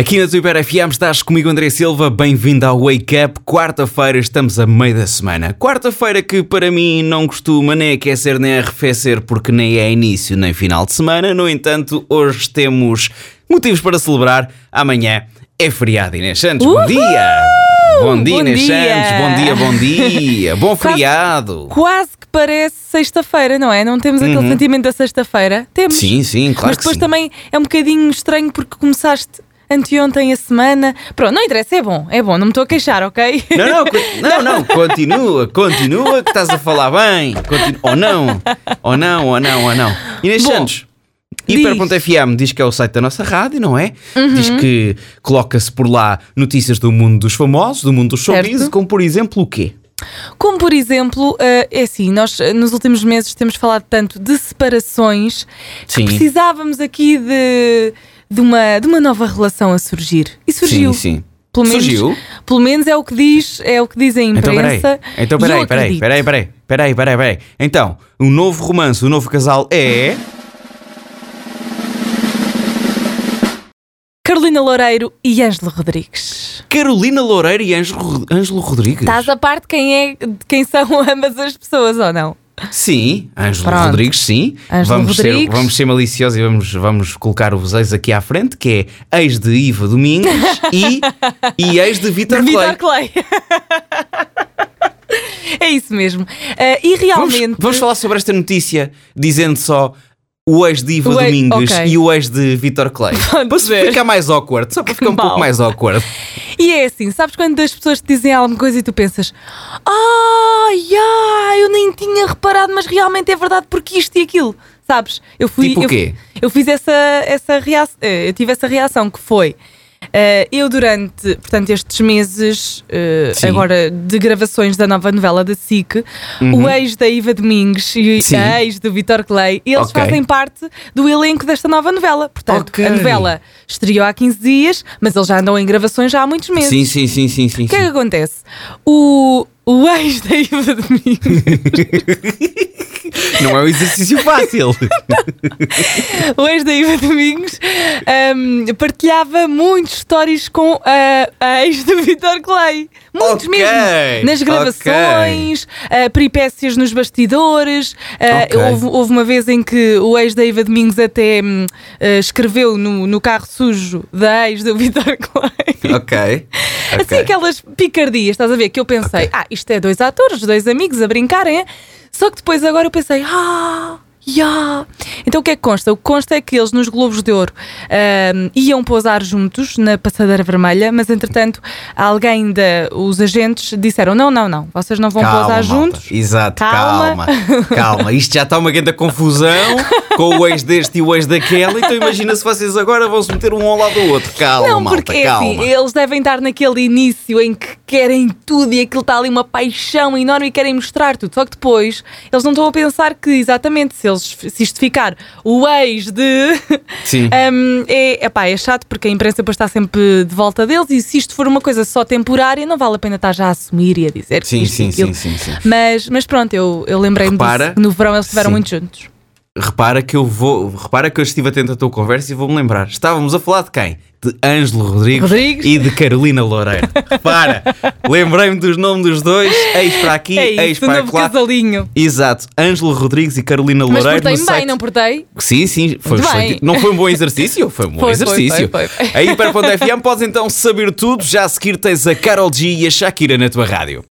Aqui na Super FM estás comigo André Silva, bem-vindo ao Wake Up. Quarta-feira estamos a meio da semana. Quarta-feira que para mim não costuma nem aquecer nem arrefecer porque nem é início nem final de semana. No entanto, hoje temos motivos para celebrar. Amanhã é feriado Inês Santos. Bom dia! Bom dia Bom Inês dia. Santos, bom dia, bom dia. Bom Quase- feriado. Quase que parece sexta-feira, não é? Não temos aquele sentimento da sexta-feira? Temos. Uhum. Sim, sim, claro Mas depois também é um bocadinho estranho porque começaste anteontem a semana. Pronto, não interessa, é bom, é bom, não me estou a queixar, ok? Não, não, não, não, continua, continua que estás a falar bem. Continu- ou não, ou não, ou não, ou não. Inês Bom, Santos, diz. Hiper.fm diz que é o site da nossa rádio, não é? Diz Uhum. que coloca-se por lá notícias do mundo dos famosos, do mundo dos showbiz, como por exemplo o quê? Como por exemplo, eh, é assim, nós eh, nos últimos meses temos falado tanto de separações Sim. que precisávamos aqui de, de, uma, de uma nova relação a surgir. E surgiu. Sim, sim. Pelo menos, Surgiu? Pelo menos é o que diz, é o que diz a Então peraí, imprensa. então peraí, eu peraí, peraí, peraí, peraí, peraí, peraí. Então, o novo romance, o novo casal é... Carolina Loureiro e Ângelo Rodrigues. Carolina Loureiro e Ângelo Ângelo Rodrigues. Estás a parte de quem, é, de quem são ambas as pessoas ou não? Sim, Ângelo Pronto. Rodrigues, sim. Ângelo vamos, Ser, Rodrigues. vamos ser maliciosos e vamos, vamos colocar os ex aqui à frente, que é ex de Iva Domingues e, e ex de Vitor Vitor Clay. Clay. é isso mesmo. Ah, e Vamos, realmente. vamos falar sobre esta notícia dizendo só o ex de Iva O ex- Domingues ok. e o ex de Vitor Clay. Pode Para ser. ficar mais awkward, só para ficar um pouco mais awkward. E é assim, sabes quando as pessoas te dizem alguma coisa e tu pensas, ai, ai, eu nem tinha reparado, mas realmente é verdade porque isto e aquilo, sabes? Eu fui, Tipo o eu, quê? eu fiz essa, essa reação, eu tive essa reação que foi. Eh, eu durante, portanto, estes meses Sim. agora de gravações da nova novela da SIC, o ex da Iva Domingues e Uhum. Sim. a ex do Vitor Clay, eles Ok. fazem parte do elenco desta nova novela. Portanto, Ok. a novela estreou há 15 dias, mas eles já andam em gravações já há muitos meses. Sim, sim, sim, sim, sim. O que é que acontece? O, o ex da Iva Domingues, Não é um exercício fácil. o ex da Iva Domingos ahm, partilhava muitos stories com a, a ex do Vitor Clay. Muitos Ok, mesmo. Nas gravações, ah, peripécias nos bastidores. ah, Ok. houve, houve uma vez em que o ex da Iva Domingos até hum, ah, escreveu no, no carro sujo da ex do Vitor Clay. ok. Assim, ok. aquelas picardias, estás a ver? Que eu pensei, ah, isto é dois atores, dois amigos a brincarem. Só que depois agora eu pensei, ah, ya. Então o que é que consta? O que consta é que eles nos Globos de Ouro ahm, iam pousar juntos na passadeira vermelha, mas entretanto alguém da, os agentes disseram: não, não, não, vocês não vão pousar malta. juntos. Exato, Calma. calma. calma. Isto já está uma grande confusão com o ex deste e o ex daquela. Então imagina se vocês agora vão se meter um ao lado do outro. Calma, Não, malta, porque é calma. assim, eles devem estar naquele início em que querem tudo e aquilo está ali uma paixão enorme e querem mostrar tudo. Só que depois eles não estão a pensar que exatamente se, eles, se isto ficar o ex de. Sim. Hum, é, epá, é chato porque a imprensa depois está sempre de volta deles e se isto for uma coisa só temporária, não vale a pena estar já a assumir e a dizer Sim, isto sim, sim, sim, sim. Mas, mas pronto, eu, eu lembrei-me disso, que no verão eles estiveram muito juntos. Repara que eu vou. Repara que eu estive atento à tua conversa e vou-me lembrar. Estávamos a falar de quem? De Ângelo Rodrigues, Rodrigues. e de Carolina Loureiro. Repara, lembrei-me dos nomes dos dois, ex para aqui, É isso, o para lá. casalinho. Exato, Ângelo Rodrigues e Carolina Mas Loureiro. no portei-me bem, site- não portei? Sim, sim, foi, foi- bem. não foi um bom exercício, foi um bom Foi, foi, exercício. foi, foi. A Hiper.fm podes então saber tudo, já a seguir tens a Carol G e a Shakira na tua rádio.